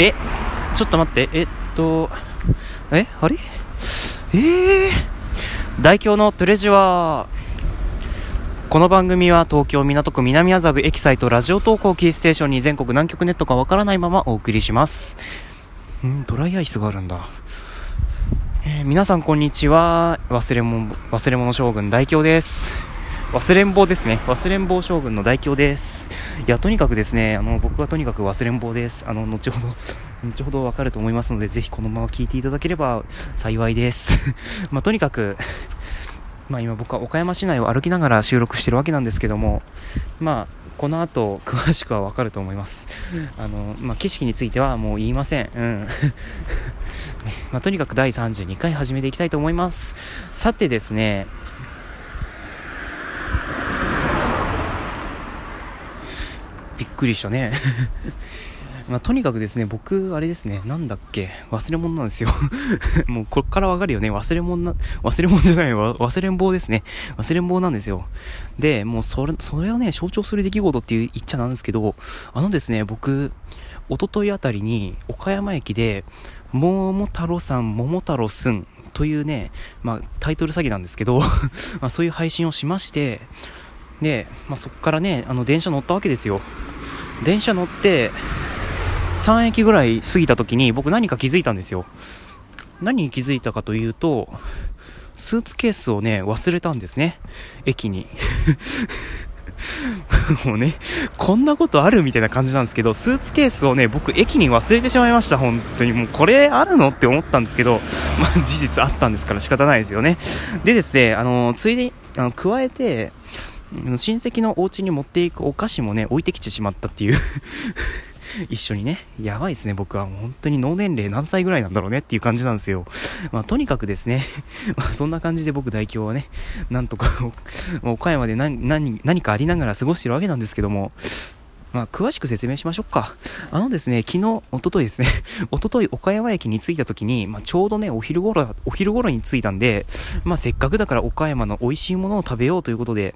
えちょっと待ってえっとえあれ？えー、大京のトレジュアーこの番組は東京港区南麻布エキサイトラジオ投稿キーステーションに全国南極ネットがわからないままお送りします。んドライアイスがあるんだ、えー皆さんこんにちは。忘れ物忘れ物将軍大京です。忘れん坊ですね。忘れん坊将軍の大京です。いやとにかくですねあの僕はとにかく忘れん坊です。あの後ほど 後ほどわかると思いますのでぜひこのまま聞いていただければ幸いです。まあとにかくまあ今僕は岡山市内を歩きながら収録してるわけなんですけどもまあこの後詳しくはわかると思います。あの、まあ、景色についてはもう言いません。うん。まあ、とにかく第32回始めていきたいと思います。さてですねびっくりしたね まあ、とにかくですね、僕、あれですね、なんだっけ、忘れ物なんですよ。もう、こっからわかるよね、忘れ物な、忘れ物じゃないわ、忘れん坊ですね。忘れん坊なんですよ。で、もう、それ、それをね、象徴する出来事って言っちゃなんですけど、あのですね、僕、一昨日あたりに、岡山駅で、桃太郎さん、桃太郎すん、というね、まあ、タイトル詐欺なんですけど、まあ、そういう配信をしまして、で、まあ、そこからね、あの、電車乗ったわけですよ。電車乗って、3駅ぐらい過ぎた時に僕何か気づいたんですよ。何に気づいたかというと、スーツケースをね、忘れたんですね。駅に。もうね、こんなことあるみたいな感じなんですけど、スーツケースをね、僕駅に忘れてしまいました、本当に。もうこれあるのって思ったんですけど、まあ事実あったんですから仕方ないですよね。でですね、あの、ついでに、あの、加えて、親戚のお家に持っていくお菓子もね、置いてきてしまったっていう。一緒にね、やばいですね、僕は。本当に脳年齢何歳ぐらいなんだろうねっていう感じなんですよ。まあ、とにかくですね、まあ、そんな感じで僕代表はね、なんとか 岡山で何、何、何かありながら過ごしてるわけなんですけども、まあ、詳しく説明しましょうか。あのですね、昨日、おとといですね、おととい岡山駅に着いた時に、まあ、ちょうどね、お昼頃、お昼頃に着いたんで、まあ、せっかくだから岡山の美味しいものを食べようということで、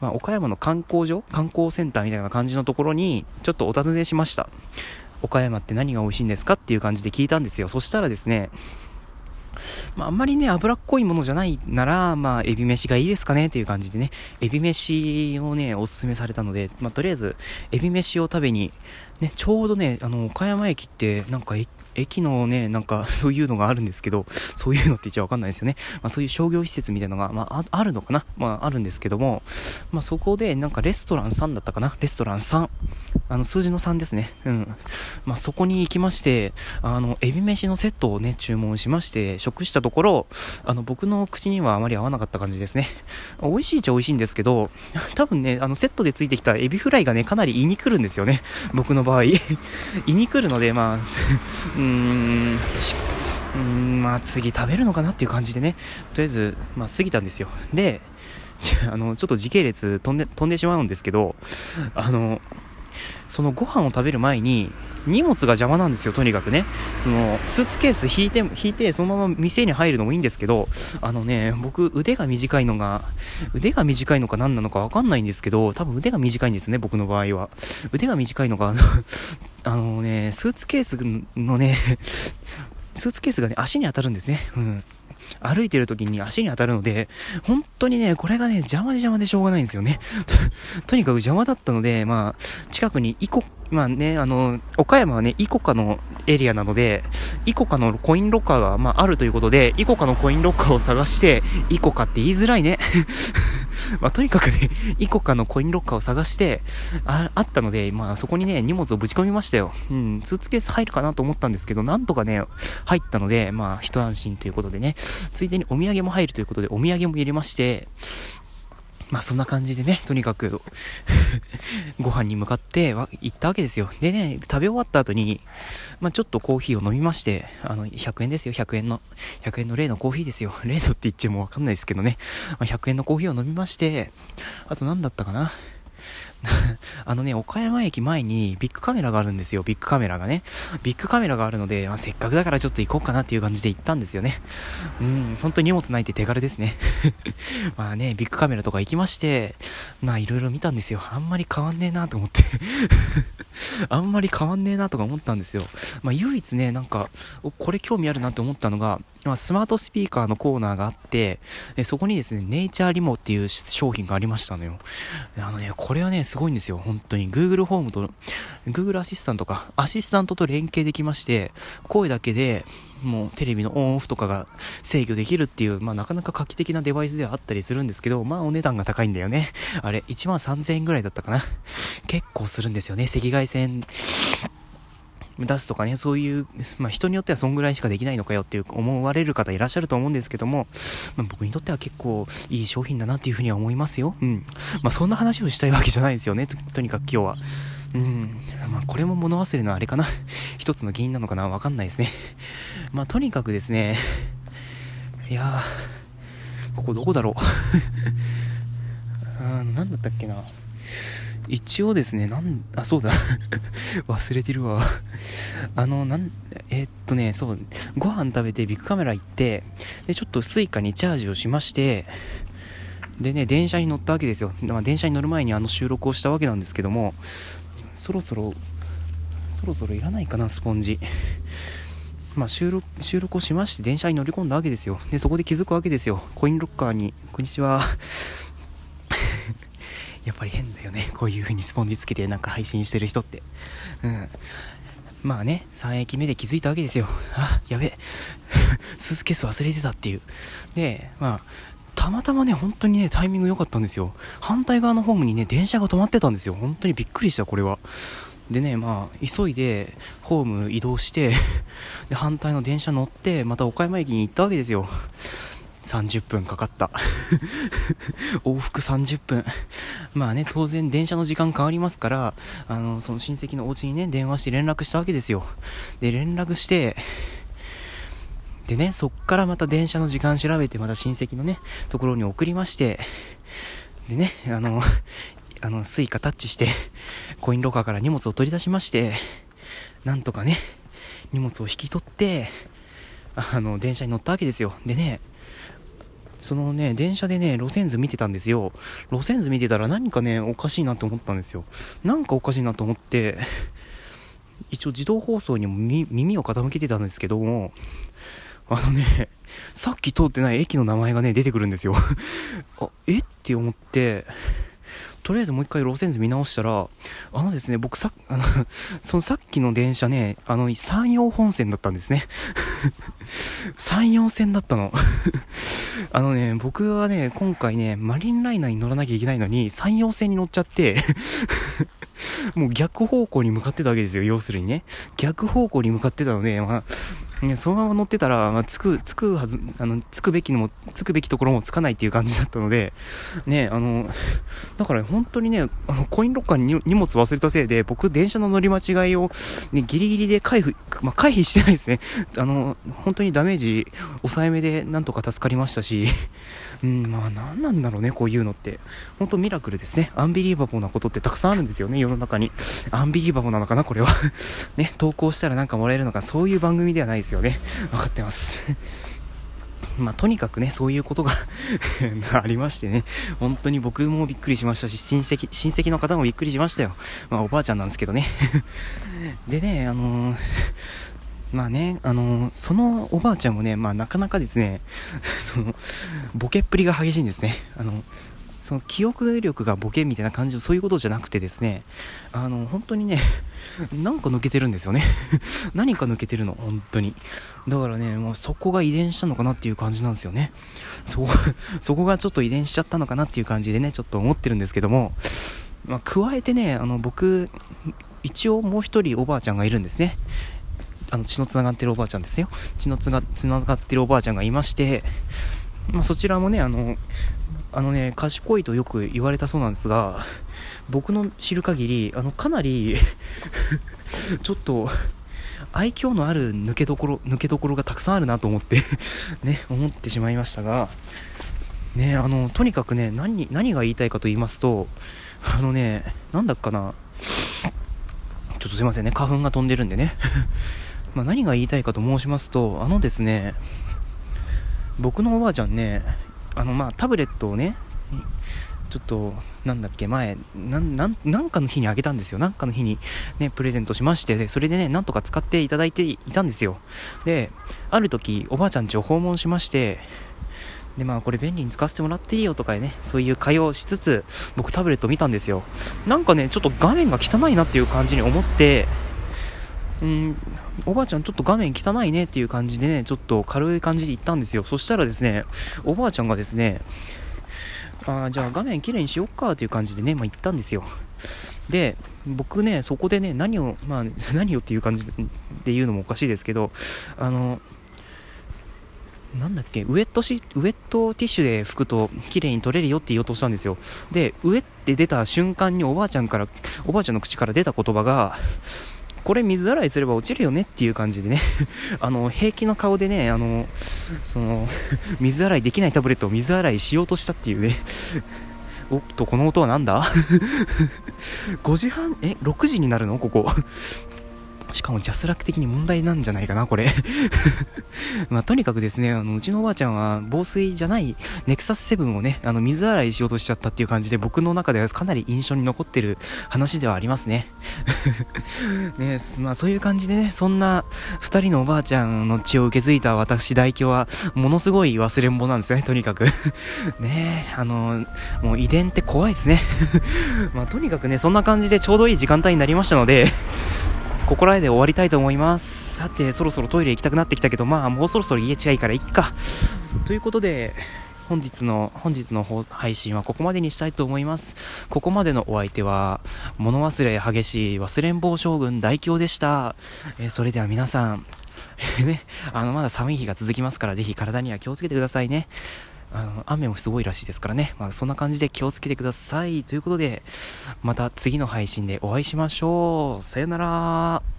まあ、岡山の観光所観光センターみたいな感じのところに、ちょっとお尋ねしました。岡山って何が美味しいんですか？っていう感じで聞いたんですよ。そしたらですね、まあ、あんまりね、脂っこいものじゃないなら、まあ、エビ飯がいいですかねっていう感じでね、エビ飯をね、おすすめされたので、まあ、とりあえず、エビ飯を食べに、ね、ちょうどね、あの、岡山駅って、なんか、駅駅のね、なんか、そういうのがあるんですけど、そういうのって一応わかんないですよね。まあ、そういう商業施設みたいなのが、まあ、あるのかな？まあ、あるんですけども、まあ、そこで、なんか、レストラン3だったかな？レストラン3。あの、数字の3ですね。うん。まあ、そこに行きまして、あの、エビ飯のセットをね、注文しまして、食したところ、あの、僕の口にはあまり合わなかった感じですね。美味しいっちゃ美味しいんですけど、多分ね、あの、セットでついてきたエビフライがね、かなり胃に来るんですよね。僕の場合。胃に来るので、まあ、う ーん、うーん、まあ次食べるのかなっていう感じでね、とりあえず、まあ過ぎたんですよ。で、あの、ちょっと時系列飛んで、飛んでしまうんですけど、あの、そのご飯を食べる前に荷物が邪魔なんですよとにかくね。そのスーツケース引いて引いてそのまま店に入るのもいいんですけどあのね僕腕が短いのが腕が短いのか何なのか分かんないんですけど多分腕が短いんですね僕の場合は。腕が短いのがあのねスーツケースのね スーツケースがね足に当たるんですねうん歩いてる時に足に当たるので、本当にね、これがね、邪魔で邪魔でしょうがないんですよね。とにかく邪魔だったので、まあ、近くにイコ、まあね、あの、岡山はね、イコカのエリアなので、イコカのコインロッカーが、まあ、あるということで、イコカのコインロッカーを探して、イコカって言いづらいね。まあ、とにかくね、イコカのコインロッカーを探して、あ、あったので、まあ、そこにね、荷物をぶち込みましたよ。うん、スーツケース入るかなと思ったんですけど、なんとかね、入ったので、まあ、一安心ということでね、ついでにお土産も入るということで、お土産も入れまして、まあそんな感じでね、とにかく ご飯に向かって行ったわけですよ。でね、食べ終わった後に、まあちょっとコーヒーを飲みまして、あの、100円ですよ、100円の。100円の例のコーヒーですよ。例のって言っちゃもうわかんないですけどね。まあ、100円のコーヒーを飲みまして、あと何だったかな。あのね、岡山駅前にビッグカメラがあるんですよ、ビッグカメラがね。ビッグカメラがあるので、まあ、せっかくだからちょっと行こうかなっていう感じで行ったんですよね。うん、本当に荷物ないって手軽ですね。まあね、ビッグカメラとか行きまして、まあいろいろ見たんですよ。あんまり変わんねえなと思って あんまり変わんねえなとか思ったんですよ。まあ唯一ね、なんか、これ興味あるなって思ったのが、ま、スマートスピーカーのコーナーがあって、そこにですね、ネイチャーリモっていう商品がありましたのよ。あのね、これはね、すごいんですよ、本当に。Google ホームと、Google アシスタントか、アシスタントと連携できまして、声だけで、もうテレビのオンオフとかが制御できるっていう、まあなかなか画期的なデバイスではあったりするんですけど、まあお値段が高いんだよね。あれ、1万3000円ぐらいだったかな。結構するんですよね。赤外線出すとかね、そういう、まあ、人によってはそんぐらいしかできないのかよっていう思われる方いらっしゃると思うんですけども、まあ、僕にとっては結構いい商品だなっていうふうには思いますよ。うん。まあ、そんな話をしたいわけじゃないですよね、とにかく今日は。うん。まあ、これも物忘れのあれかな。一つの原因なのかなわかんないですね。まあ、とにかくですね、いやー、ここどこだろう。あなんだったっけな。一応ですね、なん、あ、そうだ。忘れてるわ。あの、なん、えー、っとね、そう、ご飯食べてビックカメラ行って、で、ちょっとスイカにチャージをしまして、でね、電車に乗ったわけですよ。まあ、電車に乗る前にあの収録をしたわけなんですけども、そろそろ、そろそろいらないかな、スポンジ。まあ、収録、収録をしまして、電車に乗り込んだわけですよ。で、そこで気づくわけですよ。コインロッカーに、こんにちは。やっぱり変だよね こういう風にスポンジつけてなんか配信してる人ってうんまあね3駅目で気づいたわけですよあやべえ スーツケース忘れてたっていうでまあたまたまね、本当にね、タイミング良かったんですよ。反対側のホームにね、電車が止まってたんですよ。本当にびっくりした、これは。でね、まあ、急いで、ホーム移動して で、反対の電車乗って、また岡山駅に行ったわけですよ。30分かかった。往復30分。まあね当然電車の時間変わりますからあのその親戚のお家にね電話して連絡したわけですよ。で連絡してでねそっからまた電車の時間調べてまた親戚のねところに送りましてでねあのあのスイカタッチしてコインロッカーから荷物を取り出しましてなんとかね荷物を引き取ってあの電車に乗ったわけですよ。でねそのね、電車でね、路線図見てたんですよ。路線図見てたら何かね、おかしいなと思ったんですよ。なんかおかしいなと思って、一応自動放送にも耳を傾けてたんですけども、あのね、さっき通ってない駅の名前がね、出てくるんですよ。あ、え？って思って、とりあえずもう一回路線図見直したら、あのですね、僕さ、あの、そのさっきの電車ね、あの、山陽本線だったんですね。山陽線だったの。あのね、僕はね、今回ね、マリンライナーに乗らなきゃいけないのに、山陽線に乗っちゃってもう逆方向に向かってたわけですよ、要するにね。逆方向に向かってたので、まあ、ね、そのまま乗ってたら、まあ、つく、つくはず、あの、つくべきのも、つくべきところもつかないっていう感じだったので、ね、あの、だから本当にね、あの、コインロッカーに荷物忘れたせいで、僕、電車の乗り間違いを、ね、ギリギリで回避、まあ、回避してないですね。あの、本当にダメージ、抑えめでなんとか助かりましたし、うん、まあ、何なんだろうね、こういうのって。本当ミラクルですね。アンビリーバボーなことってたくさんあるんですよね、世の中に。アンビリーバボーなのかな、これは。ね、投稿したらなんかもらえるのか、そういう番組ではないですよね。分かってます。まあ、とにかくね、そういうことが ありましてね、本当に僕もびっくりしましたし、親戚、親戚の方もびっくりしましたよ。まあ、おばあちゃんなんですけどね。でね、あのー、まあね、あのー、そのおばあちゃんもね、まあなかなかですね、その、ボケっぷりが激しいんですね。あの、その記憶力がボケみたいな感じのそういうことじゃなくてですねあの本当にね なんか抜けてるんですよね。何か抜けてるの本当に。だからねもうそこが遺伝したのかなっていう感じなんですよね。そこそこがちょっと遺伝しちゃったのかなっていう感じでねちょっと思ってるんですけどもまあ、加えてねあの僕一応もう一人おばあちゃんがいるんですね。あの血のつながってるおばあちゃんですよ。血のつながってるおばあちゃんがいましてまあ、そちらもねあのあのね、賢いとよく言われたそうなんですが、僕の知る限り、あの、かなり ちょっと、愛嬌のある抜けどころ、抜けどころがたくさんあるなと思って ね、思ってしまいましたが、ねあのとにかくね何何が言いたいかと言いますとあのねなんだっかな。ちょっとすいませんね花粉が飛んでるんでね。ま何が言いたいかと申しますとあのですね僕のおばあちゃんねあのまあタブレットをねちょっと、なんだっけ、前、なん、なん、なんかの日にあげたんですよ。なんかの日にね、プレゼントしまして、それでね、なんとか使っていただいていたんですよ。で、ある時、おばあちゃん家を訪問しまして、で、まあ、これ便利に使わせてもらっていいよとかね、そういう会話をしつつ、僕タブレット見たんですよ。なんかね、ちょっと画面が汚いなっていう感じに思って、うん、おばあちゃんちょっと画面汚いねっていう感じでね、ちょっと軽い感じで言ったんですよ。そしたらですね、おばあちゃんがですね、あじゃあ画面きれいにしよっかという感じでね、まあ、行ったんですよ。で、僕ね、そこでね、何を、まあ、何をっていう感じで言うのもおかしいですけど、あの、なんだっけ、ウェットシウェットティッシュで拭くと綺麗に取れるよって言おうとしたんですよ。で、ウェって出た瞬間におばあちゃんから、おばあちゃんの口から出た言葉が、これ水洗いすれば落ちるよねっていう感じでね。あの、平気な顔でね、あの、その、水洗いできないタブレットを水洗いしようとしたっていうね。おっと、この音は何だ ?5 時半、え、6時になるの？ここ。しかもジャスラック的に問題なんじゃないかな、これ。まあ、とにかくですね、あの、うちのおばあちゃんは防水じゃないネクサス7をね、あの、水洗いしようとしちゃったっていう感じで、僕の中ではかなり印象に残ってる話ではありますね。ね、まあ、そういう感じでね、そんな2人のおばあちゃんの血を受け継いだ私代表は、ものすごい忘れんぼなんですね、とにかく。ねあの、もう遺伝って怖いですね。まあ、とにかくね、そんな感じでちょうどいい時間帯になりましたのでここら辺で終わりたいと思います。さて、そろそろトイレ行きたくなってきたけど、まあ、もうそろそろ家近いから行っか。ということで、本日の、本日の配信はここまでにしたいと思います。ここまでのお相手は、物忘れ激しい忘れん坊将軍大京でした。えー、それでは皆さん、ね、あの、まだ寒い日が続きますから、ぜひ体には気をつけてくださいね。あの雨もすごいらしいですからね、まあ、そんな感じで気をつけてください。ということでまた次の配信でお会いしましょう。さよなら。